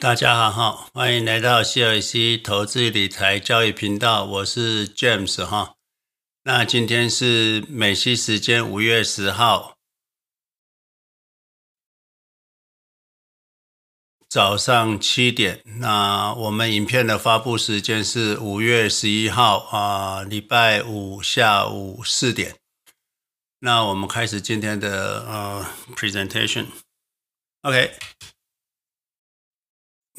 大家好，欢迎来到 CLC 投资理财教育频道，我是 James 哈。那今天是美西时间五月十号早上七点。那我们影片的发布时间是五月十一号啊，礼拜五下午四点。那我们开始今天的呃 presentation。OK。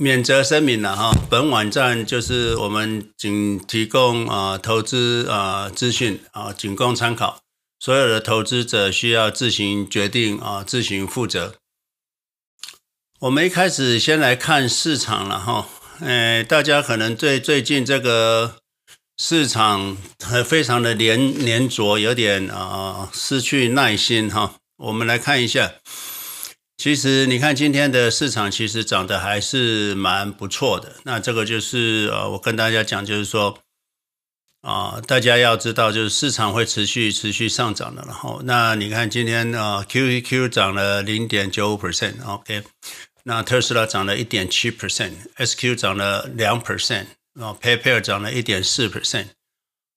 免责声明了哈，本网站就是我们仅提供啊投资啊资讯啊，仅供参考，所有的投资者需要自行决定啊，自行负责。我们一开始先来看市场了哈，诶，大家可能对最近这个市场非常的黏黏着，有点啊失去耐心哈。我们来看一下。其实你看今天的市场，其实涨得还是蛮不错的。那这个就是呃，我跟大家讲，就是说啊，大家要知道，就是市场会持续持续上涨的。然后，那你看今天啊，QQQ 涨了零点九五 percent，OK，那特斯拉涨了一点七 percent，SQ 涨了两 percent，然后 PayPal 涨了一点四 percent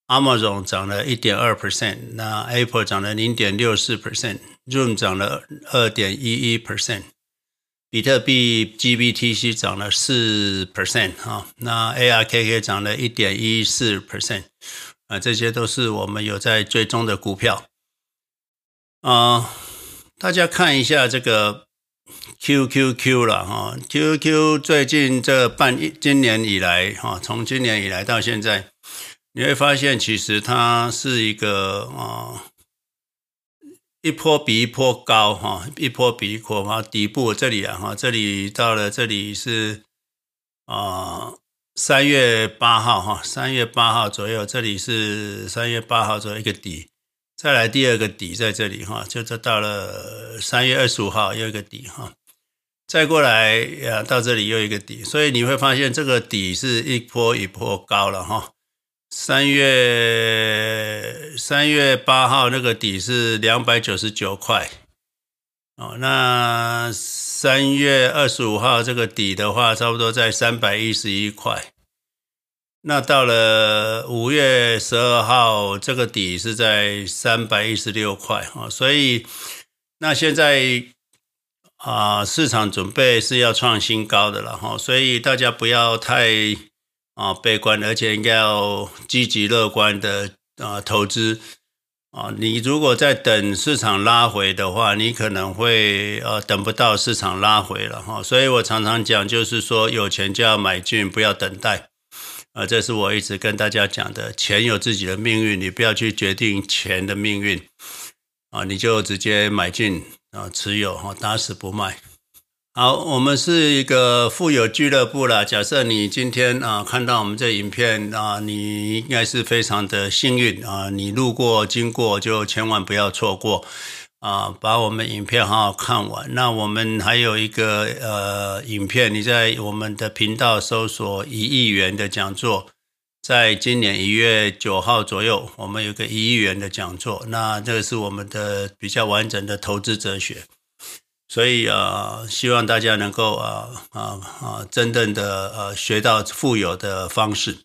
Amazon 涨了一点二 percent，那 Apple 涨了零点六四 percent。Zoom 涨了二点一一 percent，比特币 GBTC 涨了四 percent 哈，那 ARKK 涨了一点一四 percent，啊，这些都是我们有在追踪的股票啊。大家看一下这个 QQQ 了哈，QQQ 最近这半今年以来哈，从今年以来到现在，你会发现其实它是一个啊。一波比一波高哈，一波比一波高，底部这里啊哈，这里到了这里是啊三月八号哈，三月八号左右，这里是三月八号左右一个底，再来第二个底在这里哈，就这到了三月二十五号又一个底哈，再过来呀到这里又一个底，所以你会发现这个底是一波一波高了哈。三月三月八号那个底是两百九十九块，哦，那三月二十五号这个底的话，差不多在三百一十一块。那到了五月十二号，这个底是在三百一十六块啊，所以那现在啊，市场准备是要创新高的了哈，所以大家不要太。啊，悲观，而且应该要积极乐观的啊投资啊。你如果在等市场拉回的话，你可能会呃等不到市场拉回了哈。所以我常常讲，就是说有钱就要买进，不要等待啊。这是我一直跟大家讲的，钱有自己的命运，你不要去决定钱的命运啊，你就直接买进啊，持有哈，打死不卖。好，我们是一个富有俱乐部啦。假设你今天啊看到我们这影片啊，你应该是非常的幸运啊。你路过经过就千万不要错过啊，把我们影片好好看完。那我们还有一个呃影片，你在我们的频道搜索一亿元的讲座，在今年一月九号左右，我们有个一亿元的讲座。那这个是我们的比较完整的投资哲学。所以啊，希望大家能够啊啊啊，真正的呃学到富有的方式。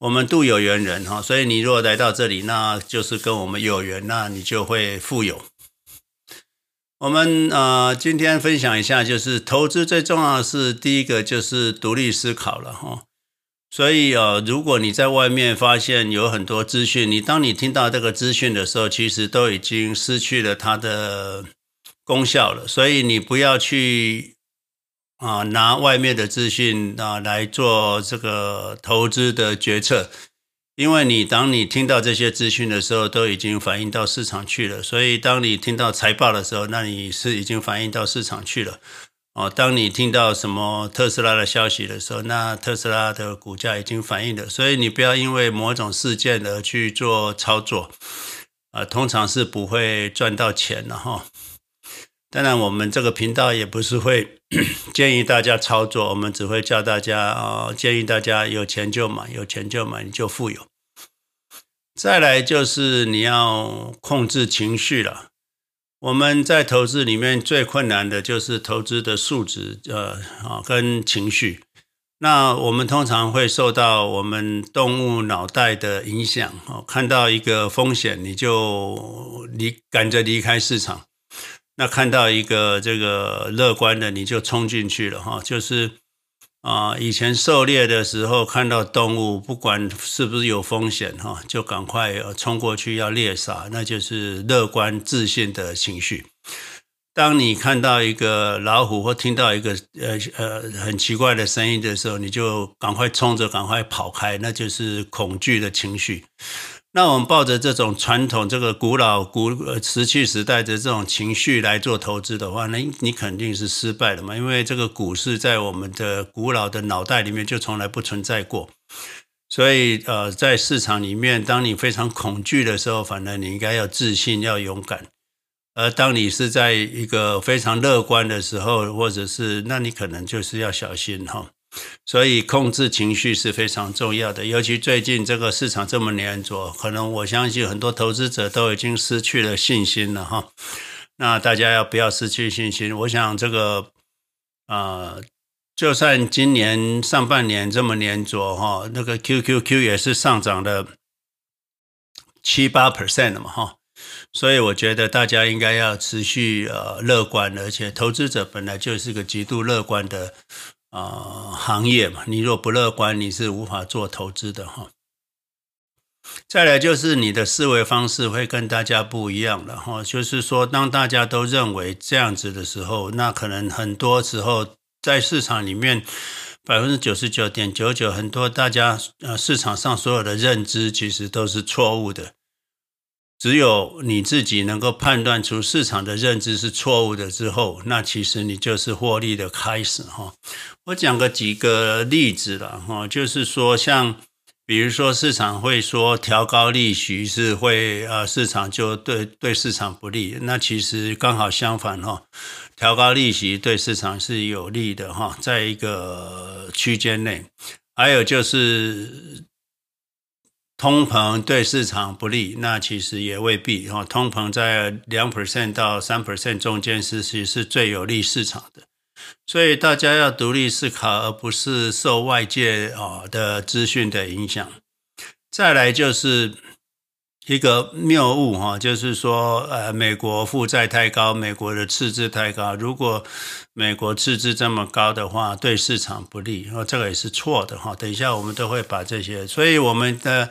我们度有缘人哈，所以你如果来到这里，那就是跟我们有缘，那你就会富有。我们啊，今天分享一下，就是投资最重要的是第一个就是独立思考了哈。所以啊，如果你在外面发现有很多资讯，你当你听到这个资讯的时候，其实都已经失去了它的。功效了，所以你不要去啊拿外面的资讯啊来做这个投资的决策，因为你当你听到这些资讯的时候，都已经反映到市场去了。所以当你听到财报的时候，那你是已经反映到市场去了。哦，当你听到什么特斯拉的消息的时候，那特斯拉的股价已经反映了。所以你不要因为某种事件而去做操作，啊，通常是不会赚到钱的哈。当然，我们这个频道也不是会 建议大家操作，我们只会教大家啊，建议大家有钱就买，有钱就买，你就富有。再来就是你要控制情绪了。我们在投资里面最困难的就是投资的数值，呃啊跟情绪。那我们通常会受到我们动物脑袋的影响，哦，看到一个风险你就离赶着离开市场。那看到一个这个乐观的，你就冲进去了哈。就是啊，以前狩猎的时候看到动物，不管是不是有风险哈，就赶快冲过去要猎杀，那就是乐观自信的情绪。当你看到一个老虎或听到一个呃呃很奇怪的声音的时候，你就赶快冲着赶快跑开，那就是恐惧的情绪。那我们抱着这种传统、这个古老、古石器时代的这种情绪来做投资的话，那你肯定是失败的嘛。因为这个股市在我们的古老的脑袋里面就从来不存在过。所以，呃，在市场里面，当你非常恐惧的时候，反而你应该要自信、要勇敢；而当你是在一个非常乐观的时候，或者是，那你可能就是要小心哈。所以控制情绪是非常重要的，尤其最近这个市场这么黏着，可能我相信很多投资者都已经失去了信心了哈。那大家要不要失去信心？我想这个啊、呃，就算今年上半年这么黏着哈，那个 QQQ 也是上涨了七八 percent 了嘛哈。所以我觉得大家应该要持续呃乐观，而且投资者本来就是个极度乐观的。啊、呃，行业嘛，你若不乐观，你是无法做投资的哈。再来就是你的思维方式会跟大家不一样了哈。就是说，当大家都认为这样子的时候，那可能很多时候在市场里面，百分之九十九点九九，很多大家呃市场上所有的认知其实都是错误的。只有你自己能够判断出市场的认知是错误的之后，那其实你就是获利的开始哈。我讲个几个例子了哈，就是说像比如说市场会说调高利息是会呃市场就对对市场不利，那其实刚好相反哈，调高利息对市场是有利的哈，在一个区间内，还有就是。通膨对市场不利，那其实也未必哈。通膨在两 percent 到三 percent 中间是其实是最有利市场的，所以大家要独立思考，而不是受外界啊的资讯的影响。再来就是一个谬误哈，就是说呃，美国负债太高，美国的赤字太高。如果美国赤字这么高的话，对市场不利，哦，这个也是错的哈。等一下我们都会把这些，所以我们的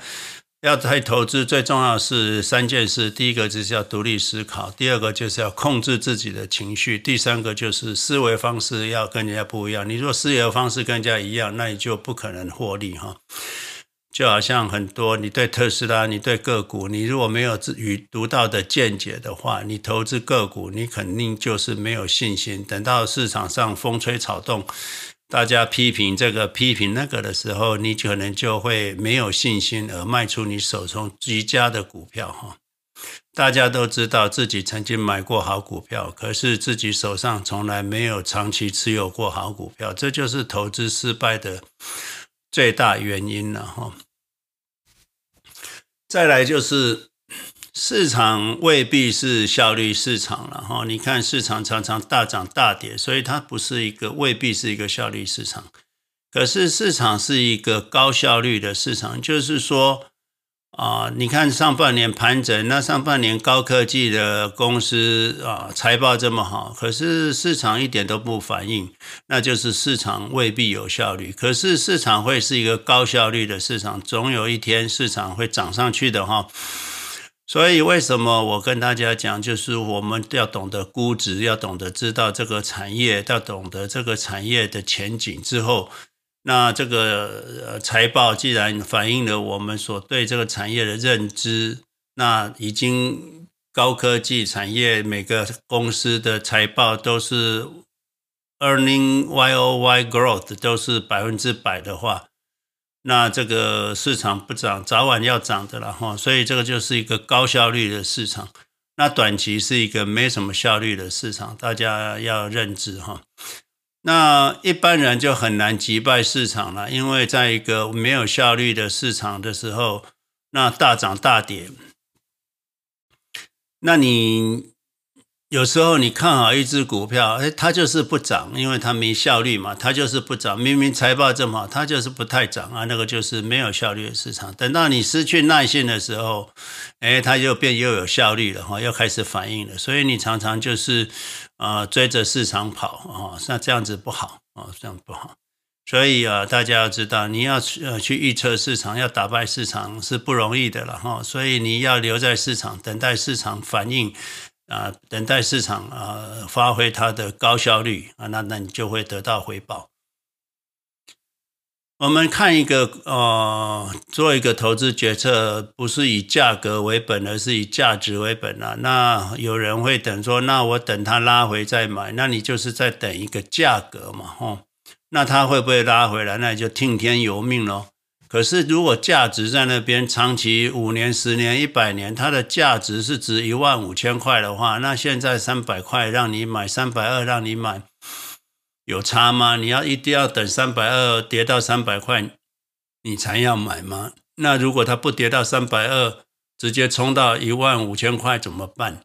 要在投资最重要是三件事：第一个就是要独立思考，第二个就是要控制自己的情绪，第三个就是思维方式要跟人家不一样。你如果思维方式跟人家一样，那你就不可能获利哈。就好像很多你对特斯拉，你对个股，你如果没有自与独到的见解的话，你投资个股，你肯定就是没有信心。等到市场上风吹草动，大家批评这个批评那个的时候，你可能就会没有信心而卖出你手中极佳的股票哈。大家都知道自己曾经买过好股票，可是自己手上从来没有长期持有过好股票，这就是投资失败的最大原因了哈。再来就是市场未必是效率市场了哈，你看市场常常大涨大跌，所以它不是一个未必是一个效率市场。可是市场是一个高效率的市场，就是说啊，你看上半年盘整，那上半年高科技的公司啊财报这么好，可是市场一点都不反应，那就是市场未必有效率。可是市场会是一个高效率的市场，总有一天市场会涨上去的哈。所以为什么我跟大家讲，就是我们要懂得估值，要懂得知道这个产业，要懂得这个产业的前景之后。那这个财报既然反映了我们所对这个产业的认知，那已经高科技产业每个公司的财报都是 earning Y O Y growth 都是百分之百的话，那这个市场不涨，早晚要涨的了哈。所以这个就是一个高效率的市场，那短期是一个没什么效率的市场，大家要认知哈。那一般人就很难击败市场了，因为在一个没有效率的市场的时候，那大涨大跌，那你有时候你看好一只股票，哎，它就是不涨，因为它没效率嘛，它就是不涨。明明财报这么好，它就是不太涨啊，那个就是没有效率的市场。等到你失去耐性的时候，哎，它就变又有效率了哈，又开始反应了。所以你常常就是、啊、追着市场跑啊，那这样子不好啊，这样不好。所以啊，大家要知道，你要去呃去预测市场，要打败市场是不容易的了哈。所以你要留在市场，等待市场反应。啊，等待市场啊发挥它的高效率啊，那那你就会得到回报。我们看一个呃，做一个投资决策，不是以价格为本，而是以价值为本啊。那有人会等说，那我等它拉回再买，那你就是在等一个价格嘛，吼。那它会不会拉回来？那你就听天由命喽。可是，如果价值在那边长期五年、十年、一百年，它的价值是值一万五千块的话，那现在三百块让你买，三百二让你买，有差吗？你要一定要等三百二跌到三百块，你才要买吗？那如果它不跌到三百二，直接冲到一万五千块怎么办？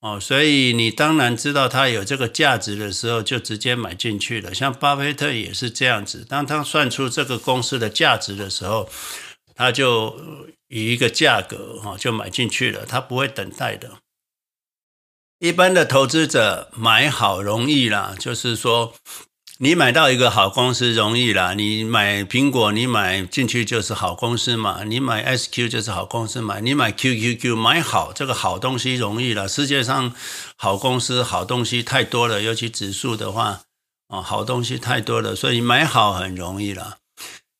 哦，所以你当然知道它有这个价值的时候，就直接买进去了。像巴菲特也是这样子，当他算出这个公司的价值的时候，他就以一个价格哈就买进去了，他不会等待的。一般的投资者买好容易啦，就是说。你买到一个好公司容易啦，你买苹果，你买进去就是好公司嘛。你买 SQ 就是好公司嘛。你买 QQQ 买好这个好东西容易了。世界上好公司好东西太多了，尤其指数的话，哦，好东西太多了，所以买好很容易了。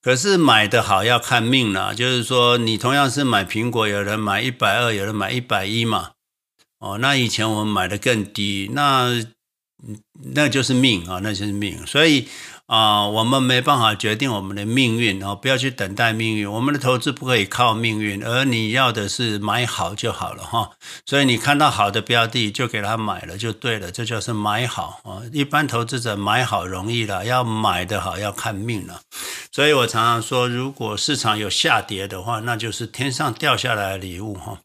可是买的好要看命了，就是说你同样是买苹果，有人买一百二，有人买一百一嘛。哦，那以前我们买的更低，那。那就是命啊，那就是命，所以啊，我们没办法决定我们的命运哦，不要去等待命运。我们的投资不可以靠命运，而你要的是买好就好了哈。所以你看到好的标的就给他买了就对了，这就是买好啊。一般投资者买好容易了，要买的好要看命了。所以我常常说，如果市场有下跌的话，那就是天上掉下来的礼物哈。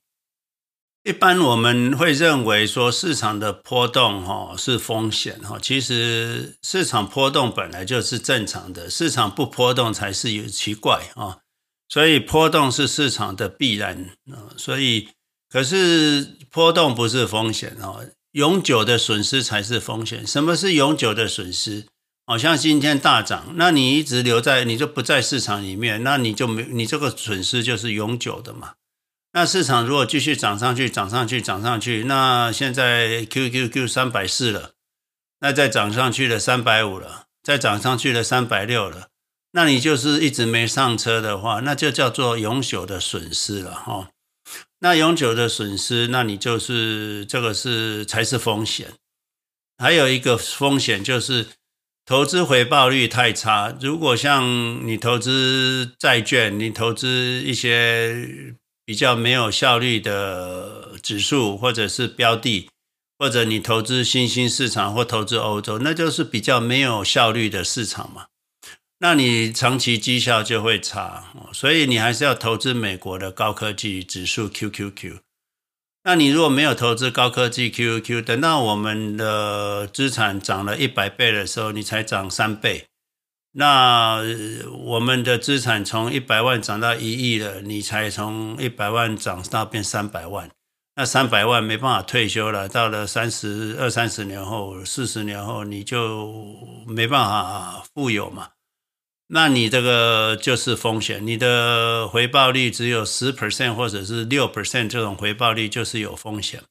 一般我们会认为说市场的波动哈是风险哈，其实市场波动本来就是正常的，市场不波动才是有奇怪啊，所以波动是市场的必然啊，所以可是波动不是风险啊，永久的损失才是风险。什么是永久的损失？好像今天大涨，那你一直留在，你就不在市场里面，那你就没，你这个损失就是永久的嘛。那市场如果继续涨上去，涨上去，涨上去，那现在 QQQ 三百四了，那再涨上去了三百五了，再涨上去了三百六了，那你就是一直没上车的话，那就叫做永久的损失了哈。那永久的损失，那你就是这个是才是风险。还有一个风险就是投资回报率太差。如果像你投资债券，你投资一些。比较没有效率的指数，或者是标的，或者你投资新兴市场或投资欧洲，那就是比较没有效率的市场嘛。那你长期绩效就会差，所以你还是要投资美国的高科技指数 QQQ。那你如果没有投资高科技 QQQ，等到我们的资产涨了一百倍的时候，你才涨三倍。那我们的资产从一百万涨到一亿了，你才从一百万涨到变三百万，那三百万没办法退休了，到了三十二三十年后、四十年后，你就没办法富有嘛。那你这个就是风险，你的回报率只有十 percent 或者是六 percent，这种回报率就是有风险。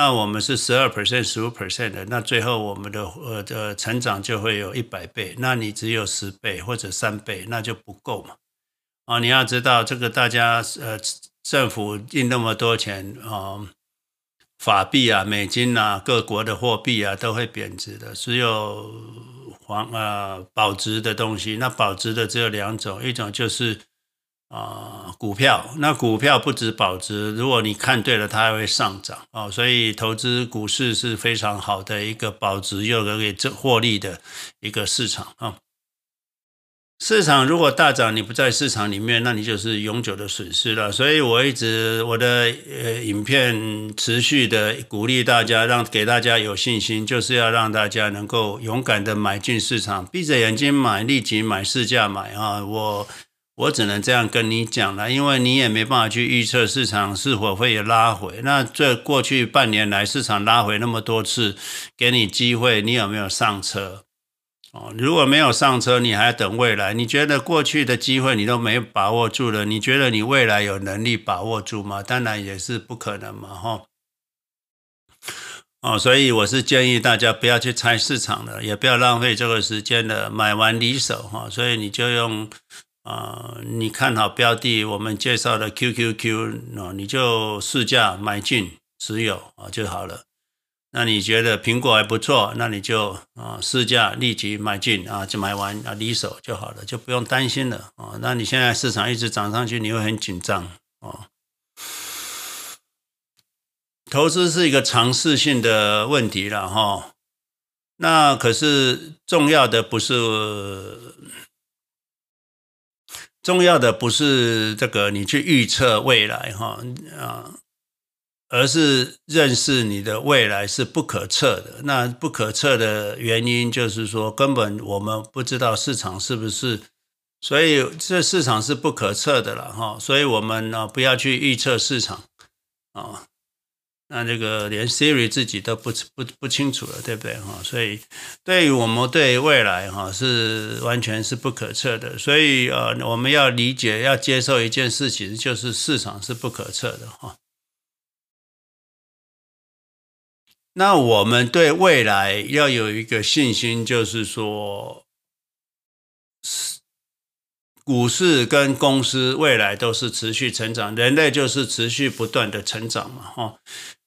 那我们是十二 percent、十五 percent 的，那最后我们的呃的成长就会有一百倍。那你只有十倍或者三倍，那就不够嘛。啊，你要知道这个，大家呃政府印那么多钱啊，法币啊、美金啊、各国的货币啊都会贬值的，只有黄啊保值的东西。那保值的只有两种，一种就是。啊、股票那股票不止保值，如果你看对了，它还会上涨哦。所以投资股市是非常好的一个保值又可以挣获利的一个市场啊。市场如果大涨，你不在市场里面，那你就是永久的损失了。所以我一直我的呃影片持续的鼓励大家，让给大家有信心，就是要让大家能够勇敢的买进市场，闭着眼睛买，立即买，市价买啊！我我只能这样跟你讲了，因为你也没办法去预测市场是否会有拉回。那这过去半年来市场拉回那么多次，给你机会，你有没有上车？哦，如果没有上车，你还等未来？你觉得过去的机会你都没把握住了？你觉得你未来有能力把握住吗？当然也是不可能嘛，哈。哦，所以我是建议大家不要去猜市场了，也不要浪费这个时间了，买完离手哈。所以你就用啊、你看好标的，我们介绍的 QQQ，哦，你就市价买进持有啊就好了。那你觉得苹果还不错，那你就啊市价立即买进啊，就买完啊离手就好了，就不用担心了啊。那你现在市场一直涨上去，你会很紧张啊。投资是一个尝试性的问题了哈。那可是重要的不是重要的不是这个你去预测未来哈啊。而是认识你的未来是不可测的。那不可测的原因就是说，根本我们不知道市场是不是，所以这市场是不可测的了哈。所以我们呢，不要去预测市场啊。那这个连 Siri 自己都不不不清楚了，对不对哈？所以对于我们对未来哈是完全是不可测的。所以呃，我们要理解、要接受一件事情，就是市场是不可测的哈。那我们对未来要有一个信心，就是说，股市跟公司未来都是持续成长，人类就是持续不断的成长嘛，哈，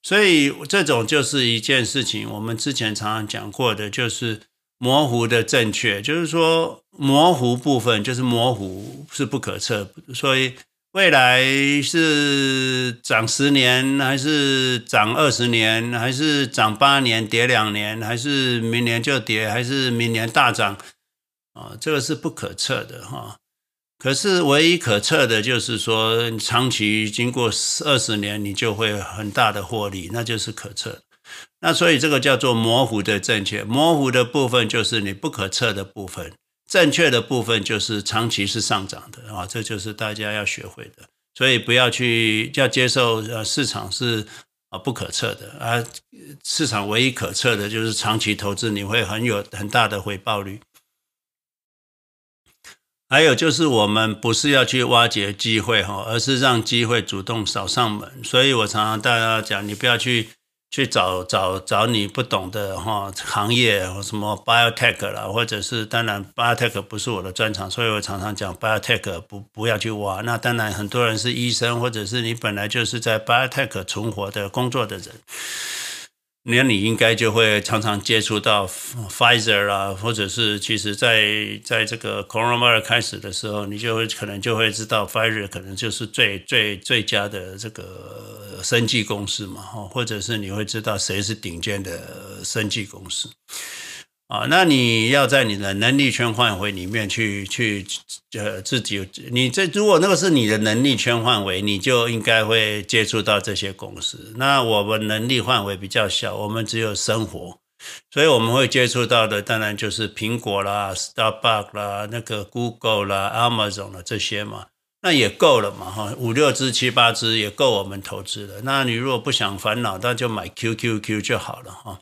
所以这种就是一件事情，我们之前常常讲过的，就是模糊的正确，就是说模糊部分就是模糊是不可测，所以。未来是涨十年，还是涨二十年，还是涨八年跌两年，还是明年就跌，还是明年大涨？啊，这个是不可测的哈。可是唯一可测的就是说，长期经过二十年，你就会很大的获利，那就是可测。那所以这个叫做模糊的正确，模糊的部分就是你不可测的部分。正确的部分就是长期是上涨的啊，这就是大家要学会的。所以不要去要接受呃市场是啊不可测的啊，市场唯一可测的就是长期投资你会很有很大的回报率。还有就是我们不是要去挖掘机会哈，而是让机会主动扫上门。所以我常常大家讲，你不要去。去找找找你不懂的哈行业，什么 biotech 啦，或者是当然 biotech 不是我的专长，所以我常常讲 biotech 不不要去挖。那当然很多人是医生，或者是你本来就是在 biotech 存活的工作的人。那你应该就会常常接触到 Pfizer 啦，或者是其实在在这个 Coronavirus 开始的时候，你就会可能就会知道 Pfizer 可能就是最最最佳的这个生技公司嘛，或者是你会知道谁是顶尖的生技公司。啊，那你要在你的能力圈范围里面去去，呃，自己，你这如果那个是你的能力圈范围，你就应该会接触到这些公司。那我们能力范围比较小，我们只有生活，所以我们会接触到的当然就是苹果啦、Starbucks 啦、那个 Google 啦、Amazon 啦这些嘛，那也够了嘛，哈，五六只、七八只也够我们投资了。那你如果不想烦恼，那就买 QQQ 就好了，哈。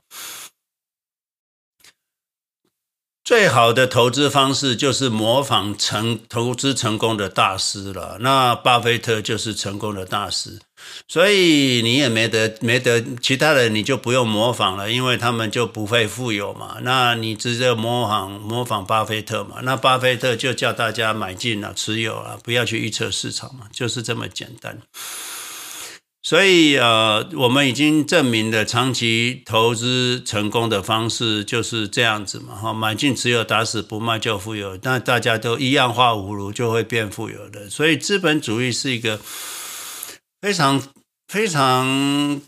最好的投资方式就是模仿成投资成功的大师了。那巴菲特就是成功的大师，所以你也没得没得其他人，你就不用模仿了，因为他们就不会富有嘛。那你直接模仿模仿巴菲特嘛。那巴菲特就叫大家买进了、持有了，不要去预测市场嘛，就是这么简单。所以呃，我们已经证明了长期投资成功的方式就是这样子嘛，哈，买进持有打死不卖就富有，那大家都一样化无如就会变富有的。所以资本主义是一个非常非常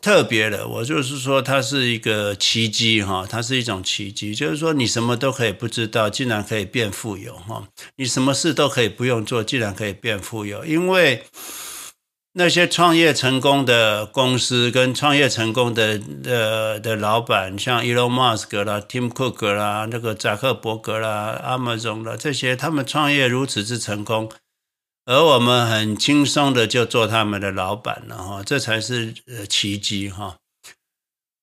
特别的，我就是说它是一个奇迹哈，它是一种奇迹，就是说你什么都可以不知道，竟然可以变富有哈，你什么事都可以不用做，竟然可以变富有，因为那些创业成功的公司跟创业成功的的的老板，像 Elon Musk 啦、Tim Cook 啦、那个扎克伯格啦、Amazon 啦这些，他们创业如此之成功。而我们很轻松的就做他们的老板了哈，这才是呃奇迹哈。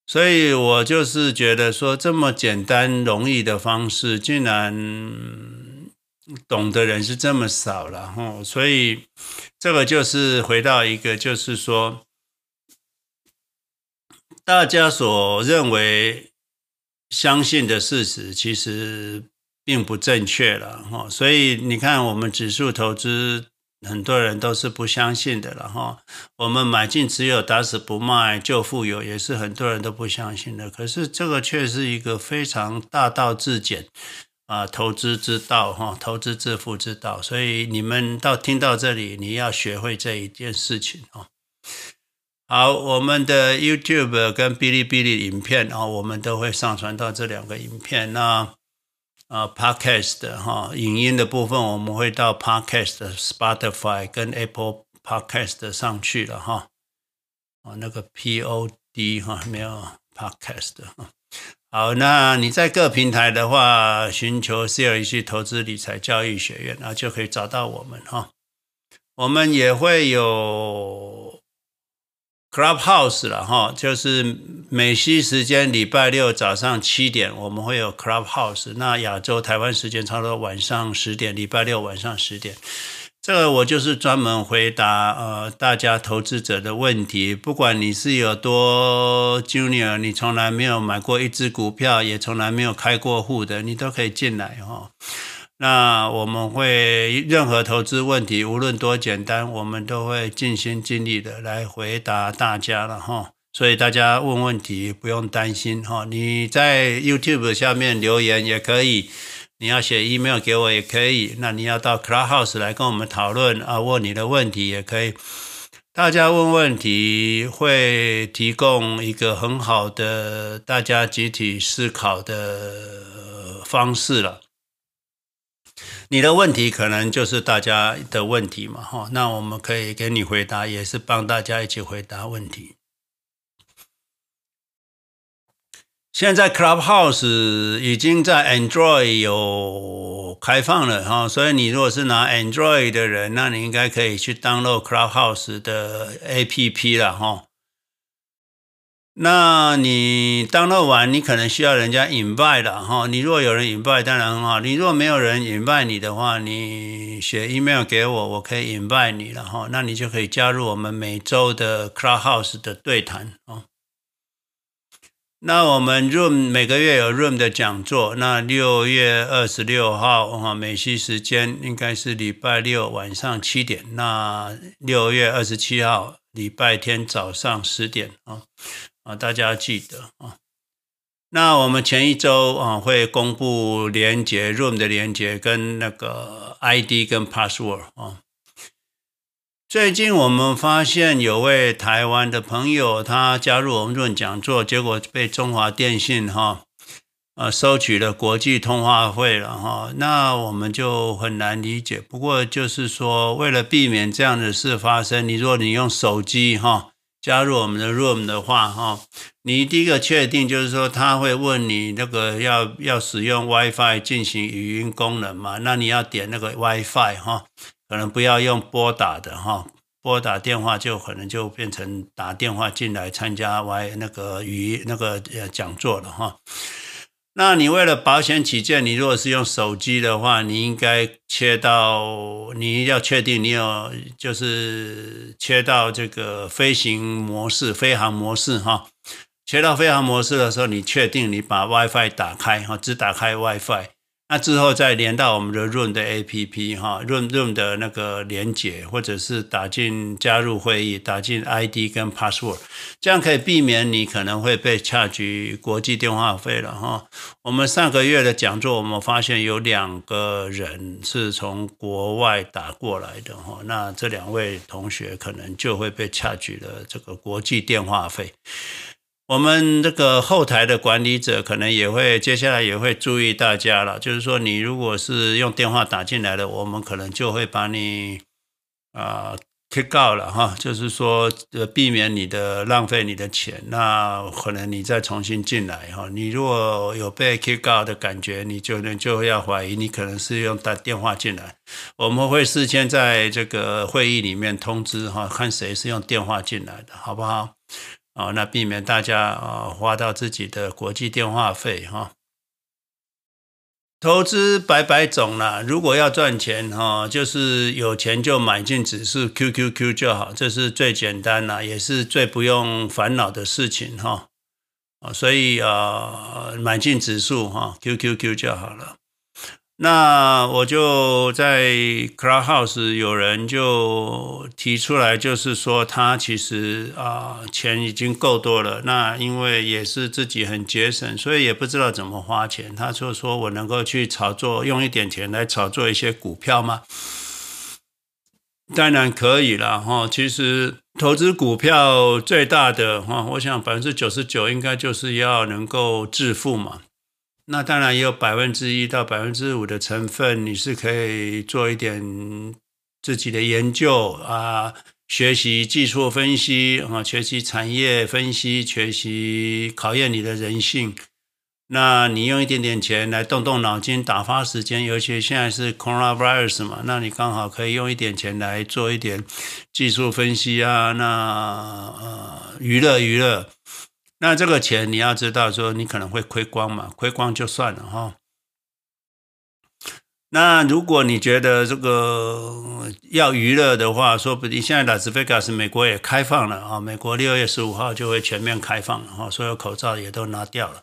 所以我就是觉得说，这么简单容易的方式，竟然懂的人是这么少了哈。所以这个就是回到一个，就是说大家所认为相信的事实，其实并不正确了哈。所以你看，我们指数投资。很多人都是不相信的了哈，我们买进持有打死不卖就富有，也是很多人都不相信的。可是这个却是一个非常大道至简啊，投资之道哈，投资致富之道。所以你们到听到这里，你要学会这一件事情啊。好，我们的 YouTube 跟哔哩哔哩影片啊，我们都会上传到这两个影片那。啊，Podcast 哈，影音的部分我们会到 Podcast、Spotify 跟 Apple Podcast 上去了哈。哦，那个 Pod 哈没有 Podcast 哈。好，那你在各平台的话，寻求 CLC 投资理财教育学院，那就可以找到我们哈。我们也会有。Clubhouse 了哈，就是美西时间礼拜六早上七点，我们会有 Clubhouse。那亚洲台湾时间差不多晚上十点，礼拜六晚上十点。这个我就是专门回答呃大家投资者的问题，不管你是有多 Junior，你从来没有买过一只股票，也从来没有开过户的，你都可以进来哈。那我们会任何投资问题，无论多简单，我们都会尽心尽力的来回答大家了哈。所以大家问问题不用担心哈。你在 YouTube 下面留言也可以，你要写 email 给我也可以。那你要到 Clubhouse 来跟我们讨论啊，问你的问题也可以。大家问问题会提供一个很好的大家集体思考的方式了。你的问题可能就是大家的问题嘛，哈，那我们可以给你回答，也是帮大家一起回答问题。现在 Clubhouse 已经在 Android 有开放了哈，所以你如果是拿 Android 的人，那你应该可以去 download Clubhouse 的 APP 了哈。那你 download 完，你可能需要人家 invite 了哈。你如果有人 invite，当然很好。你如果没有人 invite 你的话，你写 email 给我，我可以 invite 你了哈。那你就可以加入我们每周的 Clubhouse 的对谈哦。那我们 Room 每个月有 Room 的讲座。那六月二十六号哈，美西时间应该是礼拜六晚上七点。那六月二十七号礼拜天早上十点啊。啊，大家记得啊。那我们前一周啊会公布连接 Room 的连接跟那个 ID 跟 Password 啊。最近我们发现有位台湾的朋友，他加入我们 Room 讲座，结果被中华电信哈呃收取了国际通话费了哈。那我们就很难理解。不过就是说，为了避免这样的事发生，你如果你用手机哈。加入我们的 Room 的话，哈，你第一个确定就是说，他会问你那个要要使用 WiFi 进行语音功能嘛？那你要点那个 WiFi 哈，可能不要用拨打的哈，拨打电话就可能就变成打电话进来参加 Y 那个语那个呃讲座了哈。那你为了保险起见，你如果是用手机的话，你应该切到，你要确定你有就是切到这个飞行模式、飞航模式哈。切到飞航模式的时候，你确定你把 WiFi 打开哈，只打开 WiFi。那之后再连到我们的 Room 的 APP 哈，Room Room 的那个连接，或者是打进加入会议，打进 ID 跟 Password，这样可以避免你可能会被 charge 国际电话费了哈。我们上个月的讲座，我们发现有两个人是从国外打过来的哈，那这两位同学可能就会被 charge 了这个国际电话费。我们这个后台的管理者可能也会接下来也会注意大家了，就是说你如果是用电话打进来的，我们可能就会把你啊、呃、kick out 了哈，就是说呃避免你的浪费你的钱，那可能你再重新进来哈。你如果有被 kick out 的感觉，你就能就要怀疑你可能是用打电话进来，我们会事先在这个会议里面通知哈，看谁是用电话进来的，好不好？哦，那避免大家啊花到自己的国际电话费哈。投资百百种啦，如果要赚钱哈，就是有钱就买进指数 QQQ 就好，这是最简单啦，也是最不用烦恼的事情哈。啊，所以啊，买进指数哈 QQQ 就好了。那我就在 Clubhouse 有人就提出来，就是说他其实啊钱已经够多了，那因为也是自己很节省，所以也不知道怎么花钱。他就说我能够去炒作，用一点钱来炒作一些股票吗？当然可以了哈。其实投资股票最大的哈，我想百分之九十九应该就是要能够致富嘛。那当然也有百分之一到百分之五的成分，你是可以做一点自己的研究啊，学习技术分析啊，学习产业分析，学习考验你的人性。那你用一点点钱来动动脑筋，打发时间，尤其现在是 coronavirus 嘛，那你刚好可以用一点钱来做一点技术分析啊，那呃娱乐娱乐。那这个钱你要知道，说你可能会亏光嘛，亏光就算了哈。那如果你觉得这个要娱乐的话，说不定现在拉斯维加斯美国也开放了啊，美国六月十五号就会全面开放了哈，所有口罩也都拿掉了。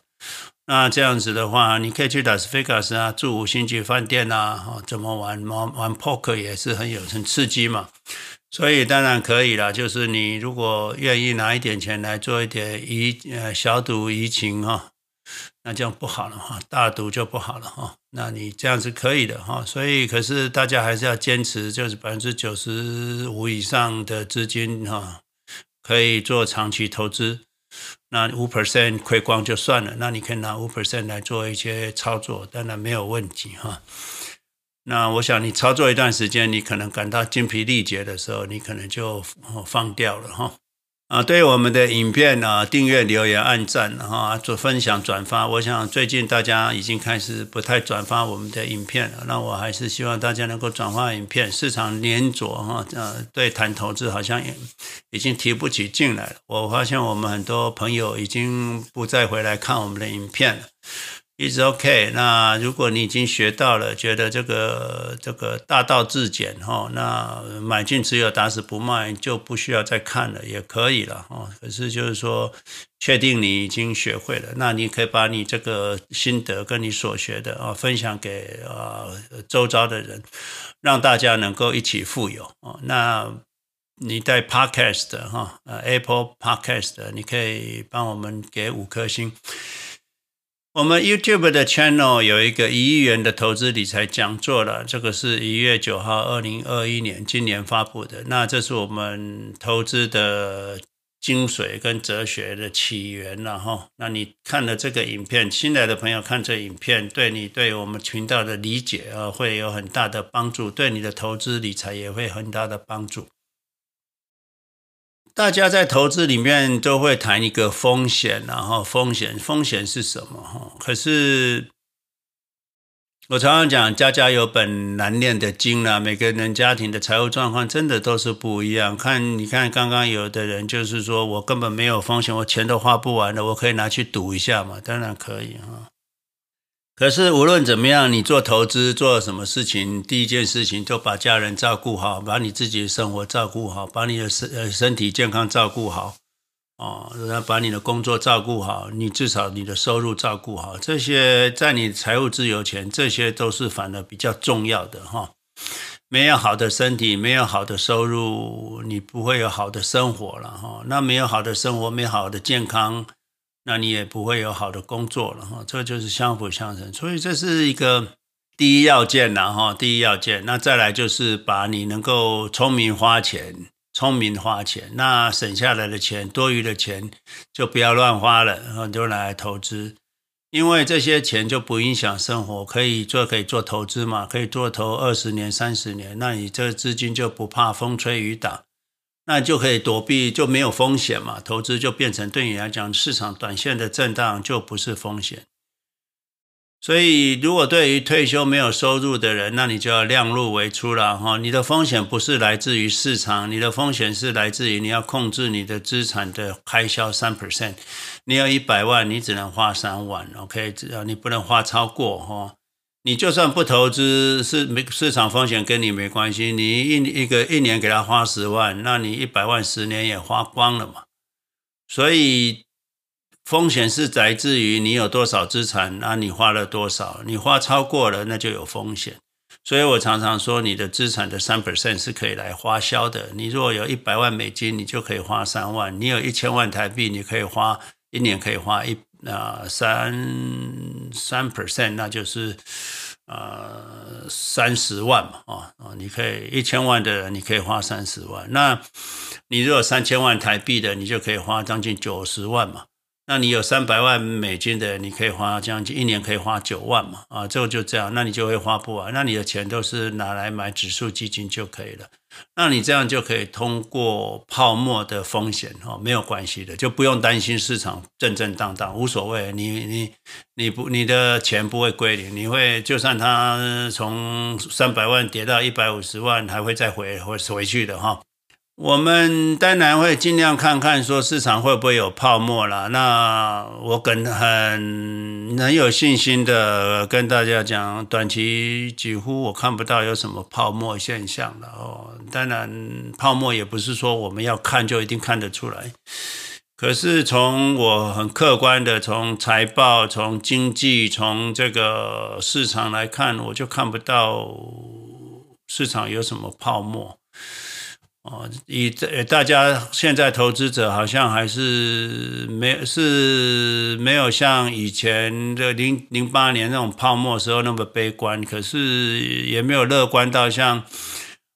那这样子的话，你可以去拉斯维加斯啊，住五星级饭店啊，怎么玩玩玩 poker 也是很有很刺激嘛。所以当然可以了，就是你如果愿意拿一点钱来做一点怡呃小赌怡情哈，那这样不好了哈，大赌就不好了哈。那你这样是可以的哈。所以可是大家还是要坚持，就是百分之九十五以上的资金哈，可以做长期投资。那五 percent 亏光就算了，那你可以拿五 percent 来做一些操作，当然没有问题哈。那我想你操作一段时间，你可能感到精疲力竭的时候，你可能就放掉了哈。啊，对我们的影片啊，订阅、留言、按赞哈，做分享、转发。我想最近大家已经开始不太转发我们的影片了，那我还是希望大家能够转发影片。市场黏着哈，呃，对谈投资好像也已经提不起劲来了。我发现我们很多朋友已经不再回来看我们的影片了。一直 OK，那如果你已经学到了，觉得这个这个大道至简哈，那买进持有打死不卖就不需要再看了，也可以了哈。可是就是说，确定你已经学会了，那你可以把你这个心得跟你所学的啊分享给啊周遭的人，让大家能够一起富有哦。那你在 Podcast 哈，呃 Apple Podcast，你可以帮我们给五颗星。我们 YouTube 的 channel 有一个一亿元的投资理财讲座了，这个是一月九号，二零二一年今年发布的。那这是我们投资的精髓跟哲学的起源了哈。那你看了这个影片，新来的朋友看这影片，对你对我们频道的理解啊，会有很大的帮助，对你的投资理财也会很大的帮助。大家在投资里面都会谈一个风险，然后风险风险是什么？哈，可是我常常讲，家家有本难念的经啊，每个人家庭的财务状况真的都是不一样。看，你看刚刚有的人就是说我根本没有风险，我钱都花不完了，我可以拿去赌一下嘛？当然可以哈。可是无论怎么样，你做投资做什么事情，第一件事情就把家人照顾好，把你自己的生活照顾好，把你的身呃身体健康照顾好，哦，然后把你的工作照顾好，你至少你的收入照顾好，这些在你财务自由前，这些都是反而比较重要的哈。没有好的身体，没有好的收入，你不会有好的生活了哈。那没有好的生活，没好的健康，那你也不会有好的工作了哈。这就是相辅相成，所以这是一个第一要件了哈。第一要件，那再来就是把你能够聪明花钱。聪明花钱，那省下来的钱，多余的钱就不要乱花了，然后就拿来投资，因为这些钱就不影响生活，可以做可以做投资嘛，可以做投二十年、三十年，那你这资金就不怕风吹雨打，那就可以躲避，就没有风险嘛，投资就变成对你来讲，市场短线的震荡就不是风险。所以，如果对于退休没有收入的人，那你就要量入为出了哈。你的风险不是来自于市场，你的风险是来自于你要控制你的资产的开销三 percent。你要一百万，你只能花三万，OK？只要你不能花超过哈。你就算不投资，是没市场风险跟你没关系。你一一个一年给他花十万，那你一百万十年也花光了嘛。所以。风险是来自于你有多少资产，那你花了多少？你花超过了，那就有风险。所以我常常说，你的资产的三 percent 是可以来花销的。你如果有一百万美金，你就可以花三万；你有一千万台币，你可以花一年可以花一那三三 percent，那就是呃三十万嘛啊啊！你可以一千万的，你可以花三十万。那你如果三千万台币的，你就可以花将近九十万嘛。那你有三百万美金的，你可以花将近一年可以花九万嘛？啊，这个就这样，那你就会花不完。那你的钱都是拿来买指数基金就可以了。那你这样就可以通过泡沫的风险哦，没有关系的，就不用担心市场震震荡荡，无所谓。你你你不你的钱不会归零，你会就算它从三百万跌到一百五十万，还会再回回回去的哈。我们当然会尽量看看，说市场会不会有泡沫啦。那我跟很很有信心的跟大家讲，短期几乎我看不到有什么泡沫现象了哦。当然，泡沫也不是说我们要看就一定看得出来。可是从我很客观的从财报、从经济、从这个市场来看，我就看不到市场有什么泡沫。哦，以这大家现在投资者好像还是没是没有像以前的零零八年那种泡沫时候那么悲观，可是也没有乐观到像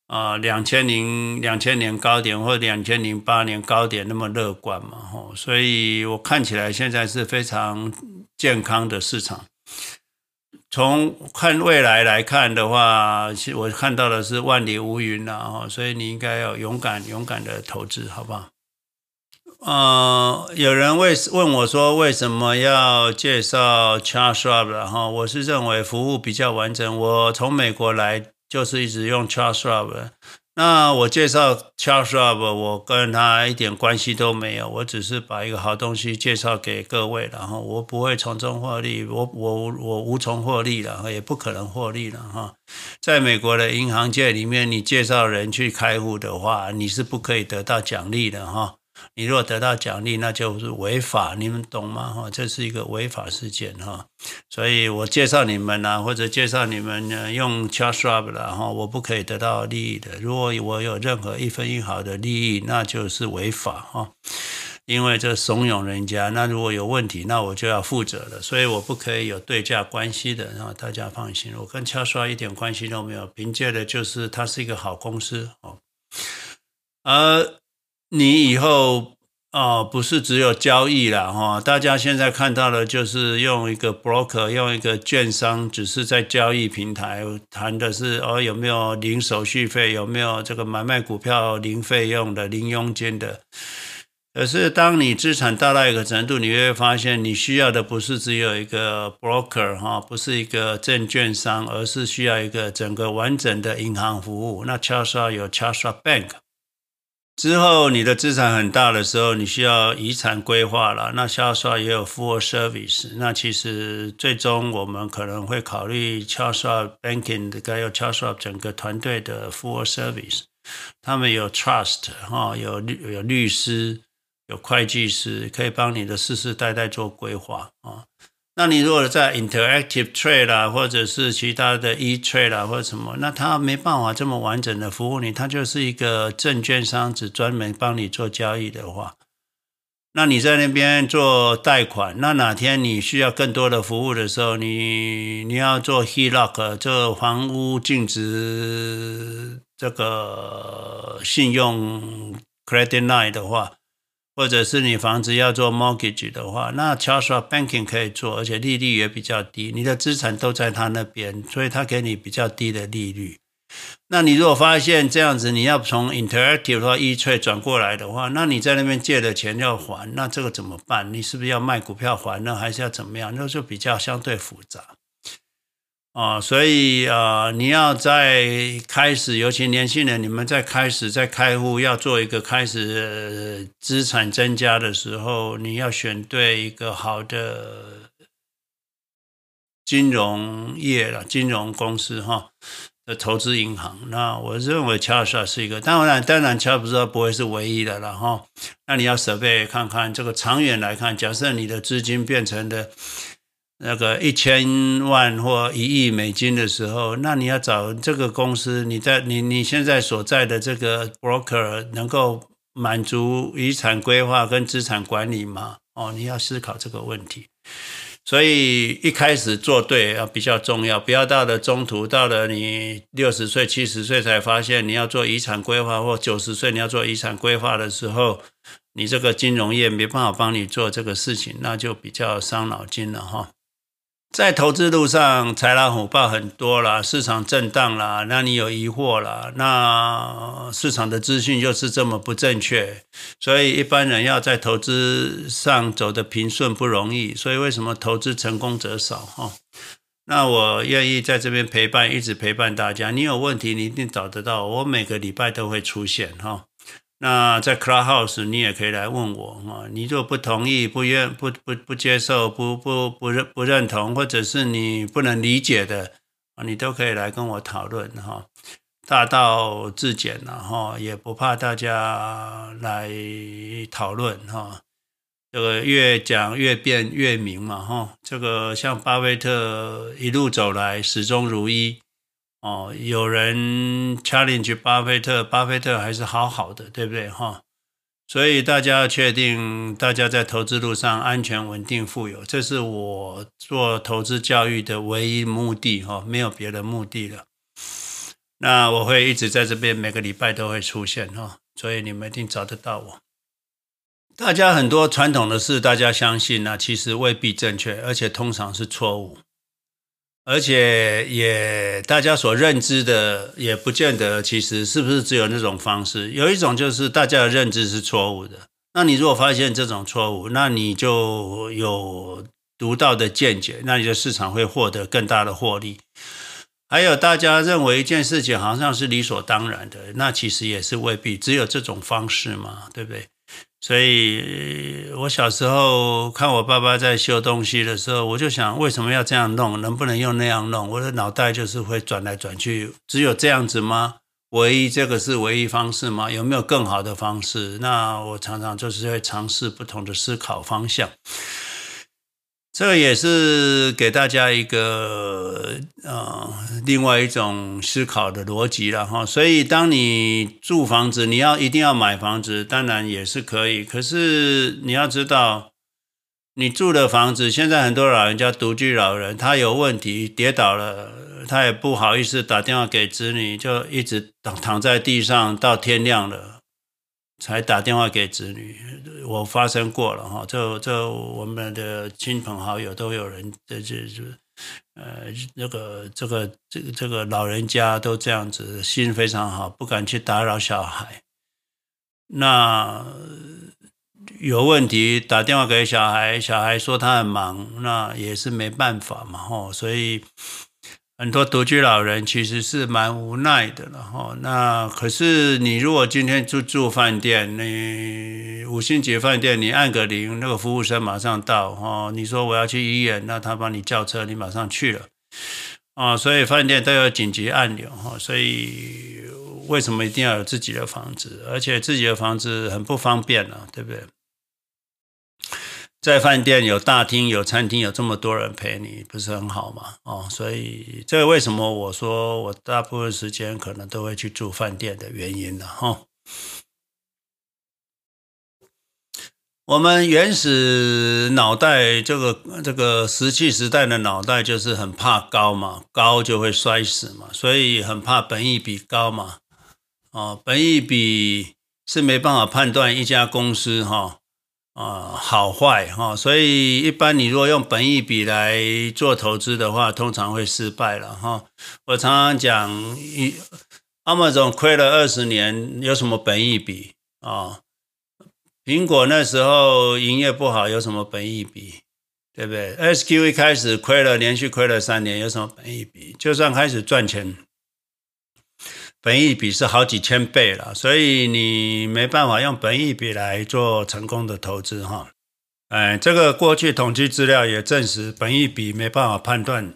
啊两千零两千年高点或两千零八年高点那么乐观嘛，吼，所以我看起来现在是非常健康的市场。从看未来来看的话，我看到的是万里无云了哈，所以你应该要勇敢勇敢的投资，好不好？呃，有人为问我说，为什么要介绍 Charles Rob？然后我是认为服务比较完整，我从美国来就是一直用 Charles Rob。那我介绍 Charles Rob，我跟他一点关系都没有，我只是把一个好东西介绍给各位，然后我不会从中获利，我我我无从获利了，也不可能获利了哈。在美国的银行界里面，你介绍人去开户的话，你是不可以得到奖励的哈。你如果得到奖励，那就是违法，你们懂吗？哈，这是一个违法事件哈。所以我介绍你们呢，或者介绍你们呢，用 Charles Schwab 了哈，我不可以得到利益的。如果我有任何一分一毫的利益，那就是违法哈。因为这怂恿人家，那如果有问题，那我就要负责了。所以我不可以有对价关系的，然后大家放心，我跟 Charles Schwab 一点关系都没有，凭借的就是它是一个好公司哦。而你以后哦，不是只有交易了哈，大家现在看到的就是用一个 broker，用一个券商，只是在交易平台谈的是哦，有没有零手续费，有没有这个买卖股票零费用的、零佣金的。可是当你资产大到一个程度，你会发现你需要的不是只有一个 broker 哈，不是一个证券商，而是需要一个整个完整的银行服务。那 c h a s a 有 c h a s a Bank，。之后你的资产很大的时候，你需要遗产规划了。那销售也有 full service。那其实最终我们可能会考虑 c h a r s h o p banking，该有 c h a r s h o p 整个团队的 full service。他们有 trust 哈、有律有律师，有会计师，可以帮你的世世代代做规划啊。那你如果在 Interactive Trade 啦，或者是其他的 E Trade 啦，或者什么，那他没办法这么完整的服务你，他就是一个证券商，只专门帮你做交易的话，那你在那边做贷款，那哪天你需要更多的服务的时候，你你要做 HELOC 这房屋净值这个信用 Credit Line 的话。或者是你房子要做 mortgage 的话，那 Charles Banking 可以做，而且利率也比较低，你的资产都在他那边，所以他给你比较低的利率。那你如果发现这样子，你要从 Interactive 或 E-Trade 转过来的话，那你在那边借的钱要还，那这个怎么办？你是不是要卖股票还呢，还是要怎么样？那就比较相对复杂。啊，所以啊，你要在开始，尤其年轻人，你们在开始在开户要做一个开始资产增加的时候，你要选对一个好的金融业了，金融公司哈的投资银行。那我认为 c h a s 是一个，当然当然 Charles 不会是唯一的了哈。那你要准备看看这个长远来看，假设你的资金变成的。那个一千万或一亿美金的时候，那你要找这个公司，你在你你现在所在的这个 broker 能够满足遗产规划跟资产管理吗？哦，你要思考这个问题。所以一开始做对啊比较重要，不要到了中途，到了你六十岁、七十岁才发现你要做遗产规划，或九十岁你要做遗产规划的时候，你这个金融业没办法帮你做这个事情，那就比较伤脑筋了哈。在投资路上，豺狼虎豹很多啦，市场震荡啦，那你有疑惑啦，那市场的资讯又是这么不正确，所以一般人要在投资上走得平顺不容易。所以为什么投资成功者少？哈，那我愿意在这边陪伴，一直陪伴大家。你有问题，你一定找得到，我每个礼拜都会出现哈。那在 Clubhouse 你也可以来问我啊，你如果不同意、不愿、不不不接受、不不不认不认同，或者是你不能理解的啊，你都可以来跟我讨论哈。大道至简了哈，也不怕大家来讨论哈。这个越讲越辩越明嘛哈。这个像巴菲特一路走来始终如一。哦，有人 challenge 巴菲特，巴菲特还是好好的，对不对哈？所以大家要确定，大家在投资路上安全、稳定、富有，这是我做投资教育的唯一目的哈，没有别的目的了。那我会一直在这边，每个礼拜都会出现哈，所以你们一定找得到我。大家很多传统的事，大家相信那其实未必正确，而且通常是错误。而且也大家所认知的也不见得，其实是不是只有那种方式？有一种就是大家的认知是错误的。那你如果发现这种错误，那你就有独到的见解，那你的市场会获得更大的获利。还有大家认为一件事情好像是理所当然的，那其实也是未必，只有这种方式嘛，对不对？所以，我小时候看我爸爸在修东西的时候，我就想，为什么要这样弄？能不能用那样弄？我的脑袋就是会转来转去，只有这样子吗？唯一这个是唯一方式吗？有没有更好的方式？那我常常就是会尝试不同的思考方向。这个也是给大家一个呃另外一种思考的逻辑了哈。所以，当你住房子，你要一定要买房子，当然也是可以。可是你要知道，你住的房子，现在很多老人家独居老人，他有问题跌倒了，他也不好意思打电话给子女，就一直躺躺在地上到天亮了。才打电话给子女，我发生过了哈，这这我们的亲朋好友都有人，这这这，呃，那个这个这个这个老人家都这样子，心非常好，不敢去打扰小孩。那有问题打电话给小孩，小孩说他很忙，那也是没办法嘛，哈，所以。很多独居老人其实是蛮无奈的了哈。那可是你如果今天住住饭店，你五星级饭店，你按个铃，那个服务生马上到哈。你说我要去医院，那他帮你叫车，你马上去了啊。所以饭店都有紧急按钮哈。所以为什么一定要有自己的房子？而且自己的房子很不方便了，对不对？在饭店有大厅、有餐厅，有这么多人陪你，不是很好吗？哦，所以这个为什么我说我大部分时间可能都会去住饭店的原因呢哈。我们原始脑袋，这个这个石器时代的脑袋就是很怕高嘛，高就会摔死嘛，所以很怕本益比高嘛。哦，本益比是没办法判断一家公司哈啊好坏哈，所以一般你如果用本益比来做投资的话，通常会失败了哈。我常常讲，一 Amazon 亏了二十年，有什么本益比啊？苹果那时候营业不好，有什么本益比？对不对？SQ 一开始亏了，连续亏了三年，有什么本益比？就算开始赚钱，本益比是好几千倍了，所以你没办法用本益比来做成功的投资哈。哎，这个过去统计资料也证实，本益比没办法判断。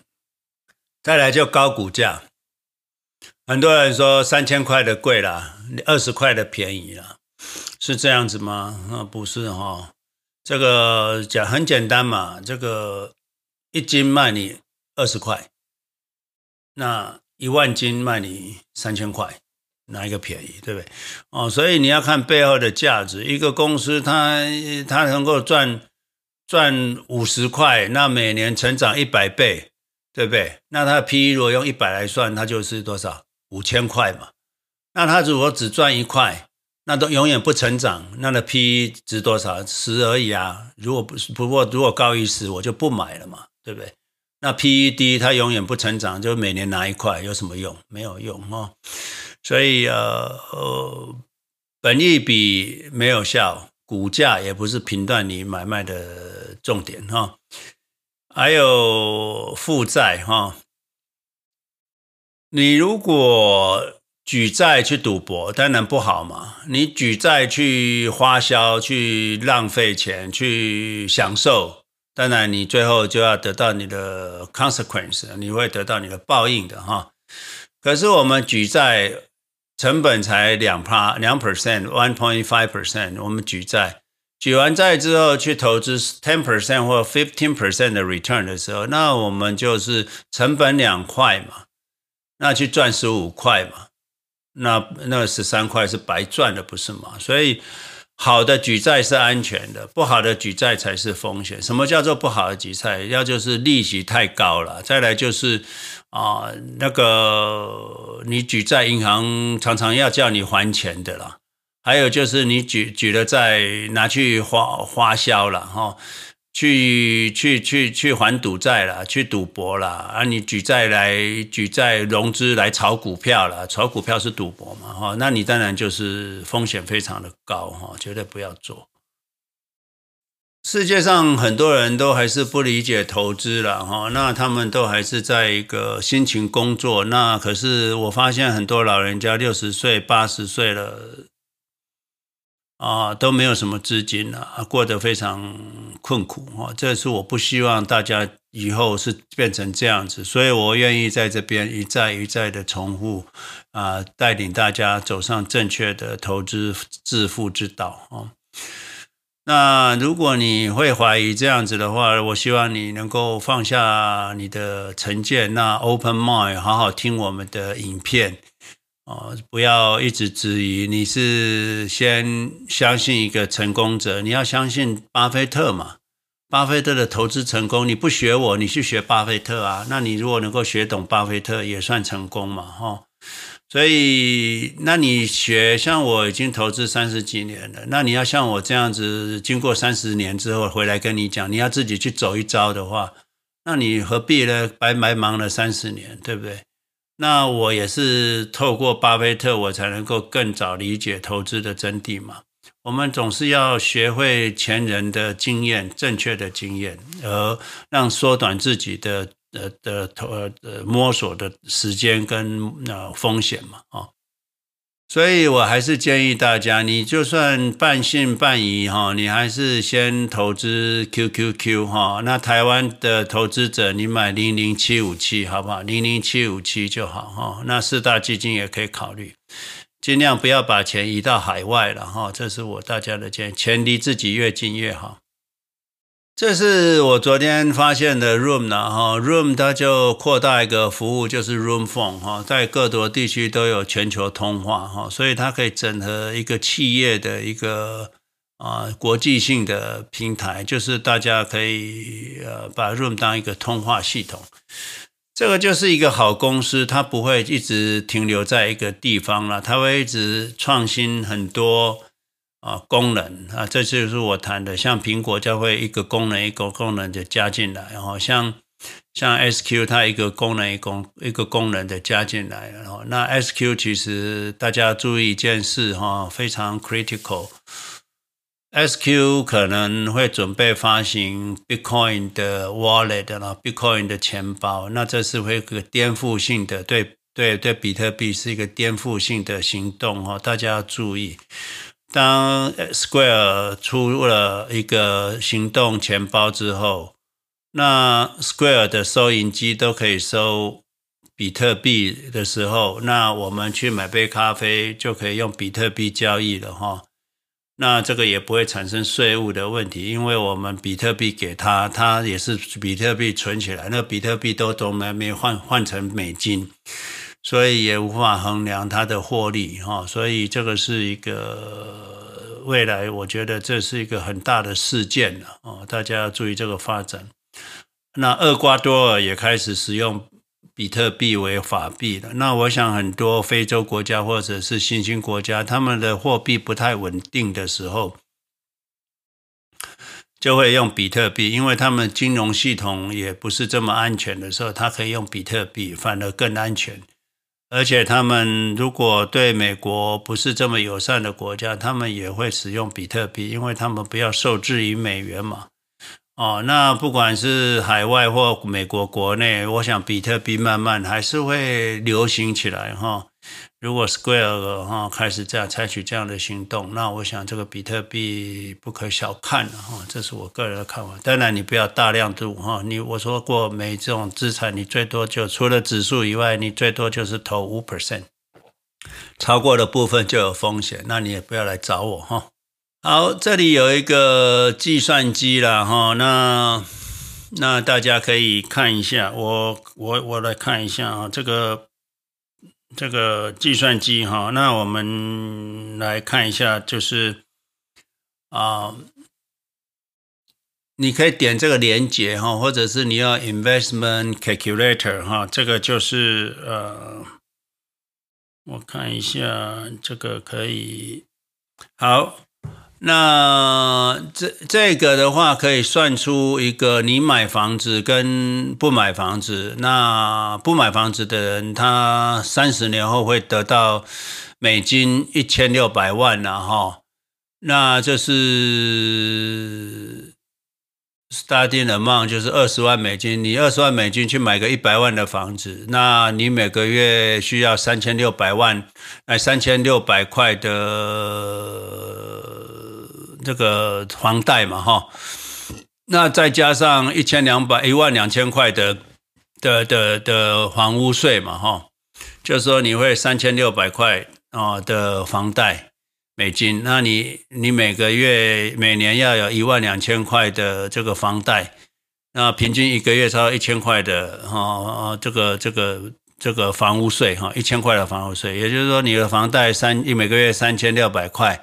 再来就高股价，很多人说三千块的贵了，二十块的便宜了。是这样子吗？啊，不是哈，这个讲很简单嘛，这个一斤卖你二十块，那一万斤卖你三千块，哪一个便宜，对不对？哦，所以你要看背后的价值。一个公司它它能够赚赚五十块，那每年成长一百倍，对不对？那它的 PE 如果用一百来算，它就是多少？五千块嘛。那它如果只赚一块？那都永远不成长，那的 PE 值多少？十而已啊！如果不是，不过如果高于十，我就不买了嘛，对不对？那 PE 低，它永远不成长，就每年拿一块，有什么用？没有用哦。所以呃呃，本益比没有效，股价也不是评断你买卖的重点哈、哦。还有负债哈、哦，你如果。举债去赌博当然不好嘛，你举债去花销、去浪费钱、去享受，当然你最后就要得到你的 consequence，你会得到你的报应的哈。可是我们举债成本才两趴两 percent，one point five percent，我们举债举完债之后去投资 ten percent 或 fifteen percent 的 return 的时候，那我们就是成本两块嘛，那去赚十五块嘛。那那十三块是白赚的，不是吗？所以好的举债是安全的，不好的举债才是风险。什么叫做不好的举债？要就是利息太高了，再来就是啊、那个你举债，银行常常要叫你还钱的啦。还有就是你举举了债拿去花花销了哈。去去去去还赌债了，去赌博了啊！你举债来举债融资来炒股票了，炒股票是赌博嘛？哈，那你当然就是风险非常的高哈，绝对不要做。世界上很多人都还是不理解投资了哈，那他们都还是在一个辛勤工作。那可是我发现很多老人家六十岁、八十岁了。啊，都没有什么资金了，啊，过得非常困苦啊！这是我不希望大家以后是变成这样子，所以我愿意在这边一再一再的重复啊，带领大家走上正确的投资致富之道啊。那如果你会怀疑这样子的话，我希望你能够放下你的成见，那 open mind，好好听我们的影片。哦，不要一直质疑。你是先相信一个成功者，你要相信巴菲特嘛？巴菲特的投资成功，你不学我，你去学巴菲特啊？那你如果能够学懂巴菲特，也算成功嘛？哈，所以，那你学像我已经投资三十几年了，那你要像我这样子，经过三十年之后回来跟你讲，你要自己去走一遭的话，那你何必呢？白白忙了三十年，对不对？那我也是透过巴菲特，我才能够更早理解投资的真谛嘛。我们总是要学会前人的经验，正确的经验，而让缩短自己的呃的投呃摸索的时间跟呃风险嘛，啊。所以我还是建议大家，你就算半信半疑哈，你还是先投资 QQQ 哈。那台湾的投资者，你买零零七五七好不好？零零七五七就好哈。那四大基金也可以考虑，尽量不要把钱移到海外了哈。这是我大家的建议，钱离自己越近越好。这是我昨天发现的 Room 呢，哈，Room 它就扩大一个服务，就是 Room Phone 哈，在各国地区都有全球通话哈，所以它可以整合一个企业的一个啊国际性的平台，就是大家可以呃把 Room 当一个通话系统，这个就是一个好公司，它不会一直停留在一个地方了，它会一直创新很多。啊，功能啊，这就是我谈的，像苹果就会一个功能一个功能的加进来，然后像像 SQ 它一个功能一个一个功能的加进来，然后那 SQ 其实大家注意一件事哈，非常 critical，SQ 可能会准备发行 Bitcoin 的 Wallet 然后 Bitcoin 的钱包，那这是会个颠覆性的，对对对，比特币是一个颠覆性的行动哈，大家要注意。当 Square 出了一个行动钱包之后，那 Square 的收银机都可以收比特币的时候，那我们去买杯咖啡就可以用比特币交易了哈。那这个也不会产生税务的问题，因为我们比特币给他，他也是比特币存起来，那比特币都都没没换换成美金。所以也无法衡量它的获利哈，所以这个是一个未来，我觉得这是一个很大的事件了哦，大家要注意这个发展。那厄瓜多尔也开始使用比特币为法币了。那我想很多非洲国家或者是新兴国家，他们的货币不太稳定的时候，就会用比特币，因为他们金融系统也不是这么安全的时候，他可以用比特币，反而更安全。而且他们如果对美国不是这么友善的国家，他们也会使用比特币，因为他们不要受制于美元嘛。哦，那不管是海外或美国国内，我想比特币慢慢还是会流行起来哈。如果 Square 哈开始这样采取这样的行动，那我想这个比特币不可小看了哈，这是我个人的看法。当然你不要大量度哈，你我说过每这种资产你最多就除了指数以外，你最多就是投五 percent，超过的部分就有风险，那你也不要来找我哈。好，这里有一个计算机了哈，那那大家可以看一下，我我我来看一下啊，这个。这个计算机哈，那我们来看一下，就是啊，你可以点这个连接哈，或者是你要 investment calculator 哈，这个就是呃，我看一下，这个可以好。那这这个的话，可以算出一个你买房子跟不买房子。那不买房子的人，他三十年后会得到美金一千六百万了哈。那这是 starting amount，就是二十万美金。你二十万美金去买个一百万的房子，那你每个月需要三千六百万，哎，三千六百块的。这个房贷嘛，哈，那再加上一千两百一万两千块的的的的房屋税嘛，哈，就是说你会三千六百块啊的房贷美金，那你你每个月每年要有一万两千块的这个房贷，那平均一个月超一千块的哈，这个这个这个房屋税哈，一千块的房屋税，也就是说你的房贷三一每个月三千六百块。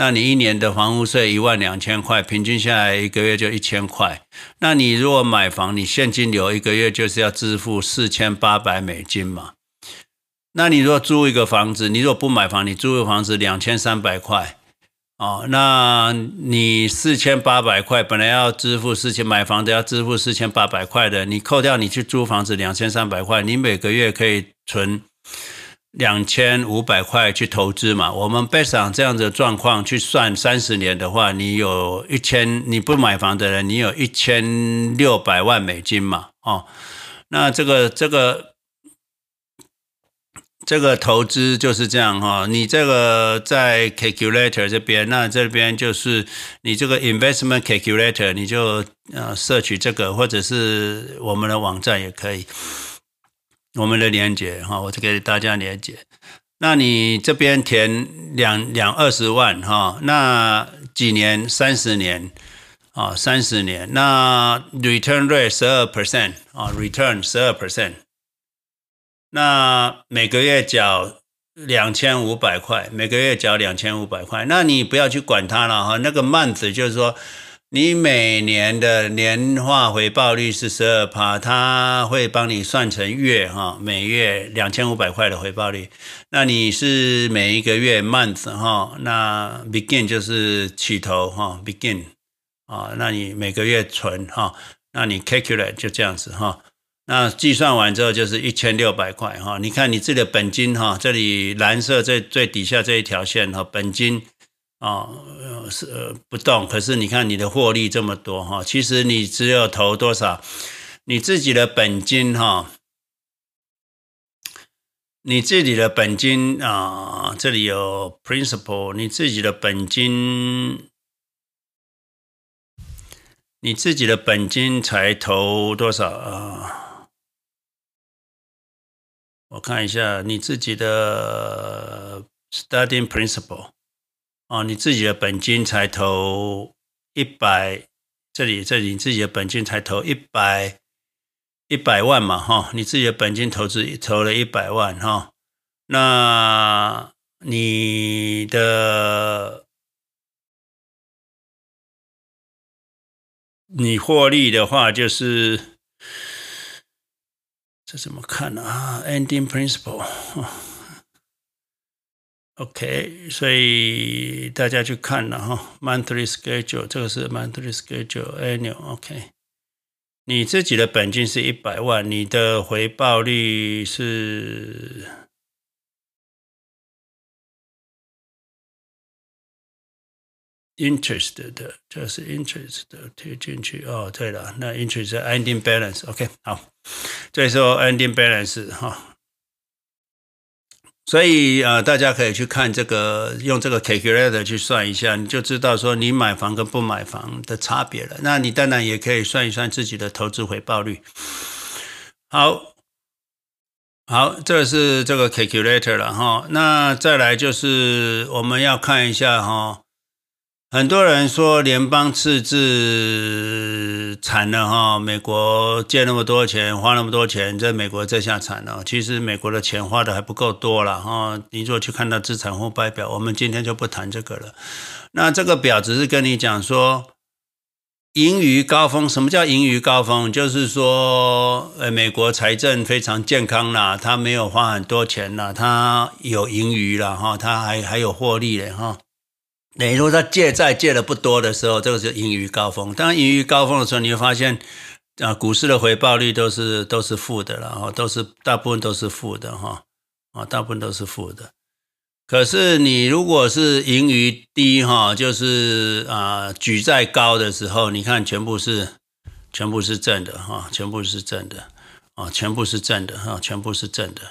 那你一年的房屋税一万两千块，平均下来一个月就一千块。那你如果买房，你现金流一个月就是要支付四千八百美金嘛。那你如果租一个房子，你如果不买房，你租个房子两千三百块哦。那你四千八百块本来要支付四千，买房子要支付四千八百块的，你扣掉你去租房子两千三百块，你每个月可以存。两千五百块去投资嘛？我们背上这样的状况去算三十年的话，你有一千，你不买房的人，你有一千六百万美金嘛？哦，那这个这个这个投资就是这样哈。你这个在 calculator 这边，那这边就是你这个 investment calculator，你就呃摄取这个，或者是我们的网站也可以。我们的连结哈，我就给大家连结。那你这边填两两二十万哈，那几年三十年啊，三十年，那 return rate 十二 percent 啊，return 十二 percent，那每个月缴两千五百块，每个月缴两千五百块，那你不要去管它了哈，那个 month 就是说。你每年的年化回报率是十二趴，它会帮你算成月哈，每月两千五百块的回报率。那你是每一个月 month 哈，那 begin 就是起头哈，begin 啊，那你每个月存哈，那你 calculate 就这样子哈，那计算完之后就是一千六百块哈。你看你自己的本金哈，这里蓝色最最底下这一条线哈，本金。啊，是、哦、不动，可是你看你的获利这么多哈，其实你只有投多少，你自己的本金哈，你自己的本金啊，这里有 principal，你自己的本金，你自己的本金才投多少啊？我看一下你自己的 starting principal。哦，你自己的本金才投一百，这里这里你自己的本金才投一百一百万嘛，哈，你自己的本金投资投了一百万，哈，那你的你获利的话，就是这怎么看呢？啊，ending principle。OK，所以大家去看了哈，monthly schedule，这个是 monthly schedule，annual，OK。你自己的本金是一百万，你的回报率是 interest 的，这是 interest 的贴进去哦。对了，那 interest ending balance，OK，好，这时候 ending balance 哈。所以呃，大家可以去看这个，用这个 calculator 去算一下，你就知道说你买房跟不买房的差别了。那你当然也可以算一算自己的投资回报率。好，好，这是这个 calculator 了哈。那再来就是我们要看一下哈。很多人说联邦赤字惨了哈，美国借那么多钱，花那么多钱，在美国这下惨了。其实美国的钱花的还不够多了哈。你如果去看到资产负债表，我们今天就不谈这个了。那这个表只是跟你讲说，盈余高峰。什么叫盈余高峰？就是说，呃，美国财政非常健康啦，它没有花很多钱啦，它有盈余了哈，它还还有获利嘞哈。等于说他借债借的不多的时候，这个是盈余高峰。当盈余高峰的时候，你会发现，啊，股市的回报率都是都是负的了，哈，都是大部分都是负的，哈，啊，大部分都是负的。可是你如果是盈余低，哈，就是啊，举债高的时候，你看全部是全部是正的，哈，全部是正的，啊，全部是正的，哈，全部是正的，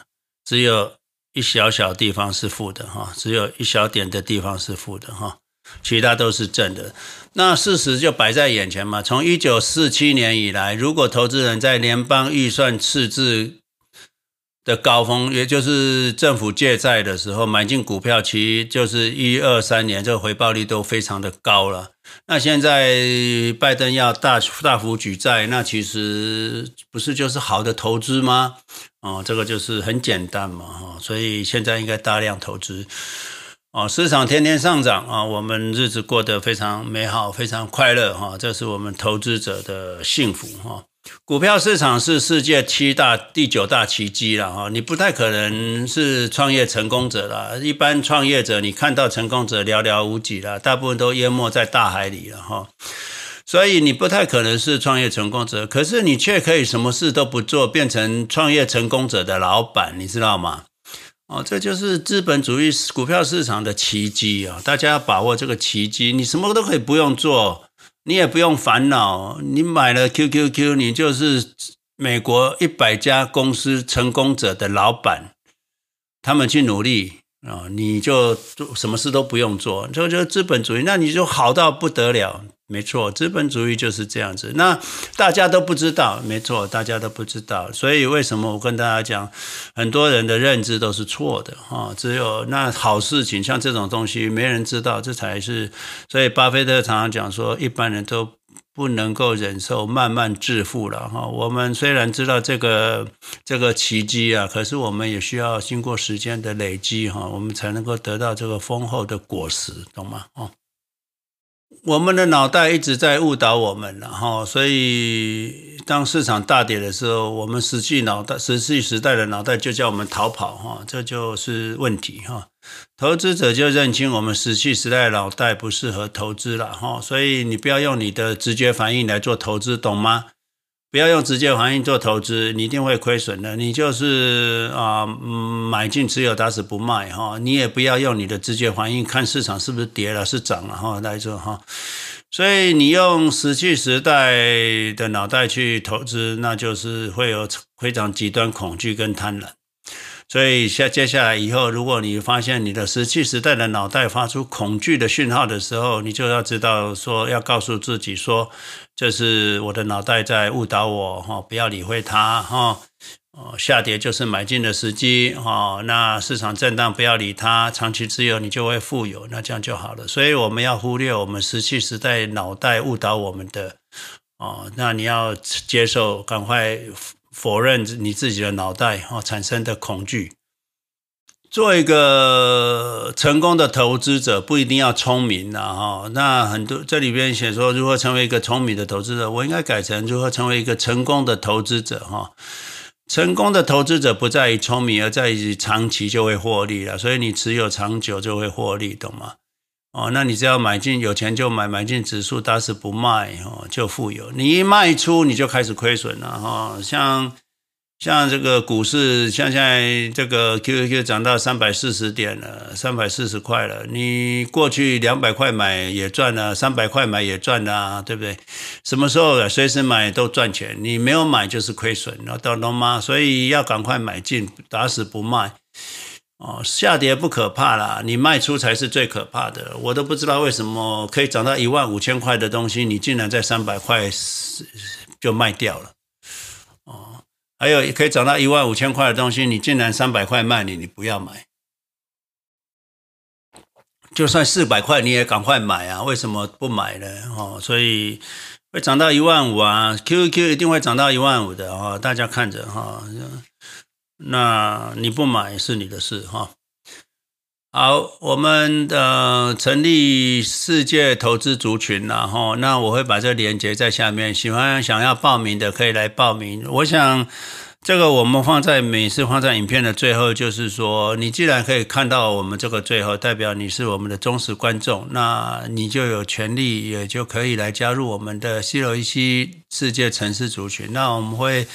只有。一小小地方是负的哈，只有一小点的地方是负的哈，其他都是正的。那事实就摆在眼前嘛。从一九四七年以来，如果投资人在联邦预算赤字的高峰，也就是政府借债的时候买进股票，其实就是一二三年，这个回报率都非常的高了。那现在拜登要大大幅举债，那其实不是就是好的投资吗？哦，这个就是很简单嘛，哈，所以现在应该大量投资，哦，市场天天上涨啊，我们日子过得非常美好，非常快乐，哈，这是我们投资者的幸福，哈。股票市场是世界七大、第九大奇迹了，哈，你不太可能是创业成功者了，一般创业者你看到成功者寥寥无几了，大部分都淹没在大海里了，哈。所以你不太可能是创业成功者，可是你却可以什么事都不做，变成创业成功者的老板，你知道吗？哦，这就是资本主义股票市场的奇迹啊！大家要把握这个奇迹，你什么都可以不用做，你也不用烦恼，你买了 QQQ，你就是美国一百家公司成功者的老板，他们去努力啊，你就做什么事都不用做，这就是资本主义，那你就好到不得了。没错，资本主义就是这样子。那大家都不知道，没错，大家都不知道。所以为什么我跟大家讲，很多人的认知都是错的哈。只有那好事情，像这种东西，没人知道，这才是。所以巴菲特常常讲说，一般人都不能够忍受慢慢致富了哈。我们虽然知道这个这个奇迹啊，可是我们也需要经过时间的累积哈，我们才能够得到这个丰厚的果实，懂吗？哦。我们的脑袋一直在误导我们，然后，所以当市场大跌的时候，我们实际脑袋、石器时代的脑袋就叫我们逃跑，哈，这就是问题，哈。投资者就认清我们石器时代的脑袋不适合投资了，哈，所以你不要用你的直觉反应来做投资，懂吗？不要用直接反应做投资，你一定会亏损的。你就是啊、呃，买进持有打死不卖哈。你也不要用你的直接反应看市场是不是跌了是涨了哈来做哈。所以你用石器时代的脑袋去投资，那就是会有非常极端恐惧跟贪婪。所以下接下来以后，如果你发现你的石器时代的脑袋发出恐惧的讯号的时候，你就要知道说，要告诉自己说，这是我的脑袋在误导我哈，不要理会它哈。哦，下跌就是买进的时机哈。那市场震荡不要理它，长期持有你就会富有，那这样就好了。所以我们要忽略我们石器时代脑袋误导我们的哦，那你要接受，赶快。否认你自己的脑袋哦产生的恐惧。做一个成功的投资者不一定要聪明的哈。那很多这里边写说如何成为一个聪明的投资者，我应该改成如何成为一个成功的投资者哈。成功的投资者不在于聪明，而在于长期就会获利了。所以你持有长久就会获利，懂吗？哦，那你只要买进，有钱就买，买进指数，打死不卖，哦，就富有。你一卖出，你就开始亏损了，哈。像像这个股市，像现在这个 QQQ 涨到三百四十点了，三百四十块了。你过去两百块买也赚了，三百块买也赚了，对不对？什么时候随时买都赚钱，你没有买就是亏损，懂懂吗？所以要赶快买进，打死不卖。哦，下跌不可怕啦，你卖出才是最可怕的。我都不知道为什么可以涨到一万五千块的东西，你竟然在三百块就卖掉了。还有可以涨到一万五千块的东西，你竟然三百块卖你，你不要买。就算四百块你也赶快买啊，为什么不买呢？哦，所以会涨到一万五啊，QQ 一定会涨到一万五的哦，大家看着哈。那你不买是你的事哈。好，我们的成立世界投资族群然后，那我会把这个链接在下面，喜欢想要报名的可以来报名。我想这个我们放在每次放在影片的最后，就是说你既然可以看到我们这个最后，代表你是我们的忠实观众，那你就有权利也就可以来加入我们的 CROEC 世界城市族群。那我们会。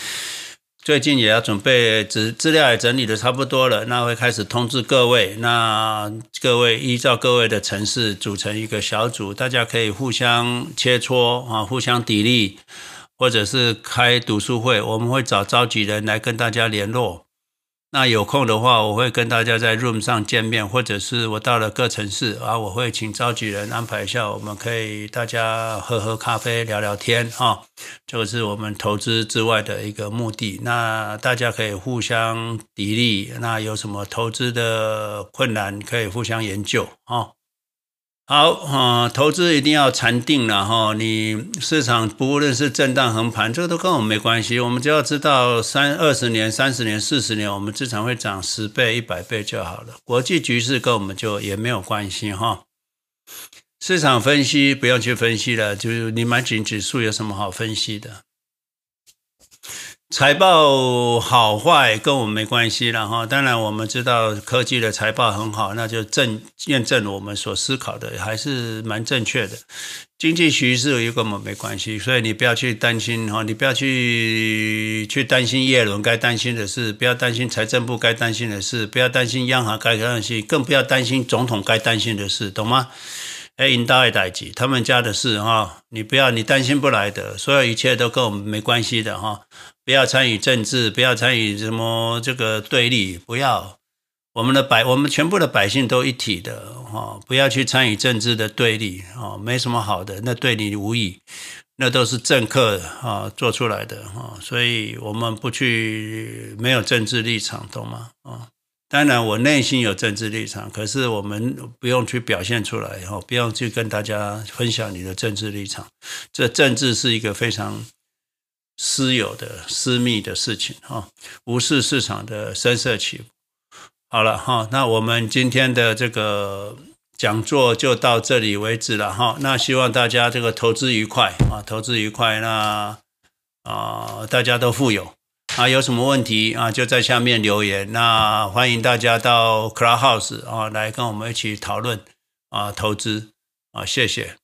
最近也要准备资资料也整理的差不多了，那会开始通知各位。那各位依照各位的城市组成一个小组，大家可以互相切磋啊，互相砥砺，或者是开读书会，我们会找召集人来跟大家联络。那有空的话，我会跟大家在 Room 上见面，或者是我到了各城市啊，我会请召集人安排一下，我们可以大家喝喝咖啡，聊聊天啊。这个是我们投资之外的一个目的。那大家可以互相砥砺，那有什么投资的困难，可以互相研究啊。好啊，投资一定要禅定了哈。你市场不论是震荡横盘，这个都跟我们没关系。我们只要知道三二十年、三十年、四十年，我们资产会涨十倍、一百倍就好了。国际局势跟我们就也没有关系哈。市场分析不用去分析了，就是你买进指数有什么好分析的？财报好坏跟我们没关系了哈，当然我们知道科技的财报很好，那就证验证我们所思考的还是蛮正确的。经济局势又跟我们没关系，所以你不要去担心哈，你不要去去担心叶伦该担心的事，不要担心财政部该担心的事，不要担心央行该担心，更不要担心总统该担心的事，懂吗？哎，引导一代机，他们家的事哈，你不要你担心不来的，所有一切都跟我们没关系的哈。不要参与政治，不要参与什么这个对立，不要我们的百，我们全部的百姓都一体的哈，不要去参与政治的对立啊，没什么好的，那对你无益，那都是政客啊做出来的哈，所以我们不去没有政治立场，懂吗？啊。当然我内心有政治立场，可是我们不用去表现出来，哦，不用去跟大家分享你的政治立场。这政治是一个非常私有的、私密的事情，哈，无视市场的声色起。好了，哈，那我们今天的这个。讲座就到这里为止了哈，那希望大家这个投资愉快啊，投资愉快，那啊大家都富有啊，有什么问题啊就在下面留言，那欢迎大家到 Clubhouse 啊来跟我们一起讨论啊投资啊，谢谢。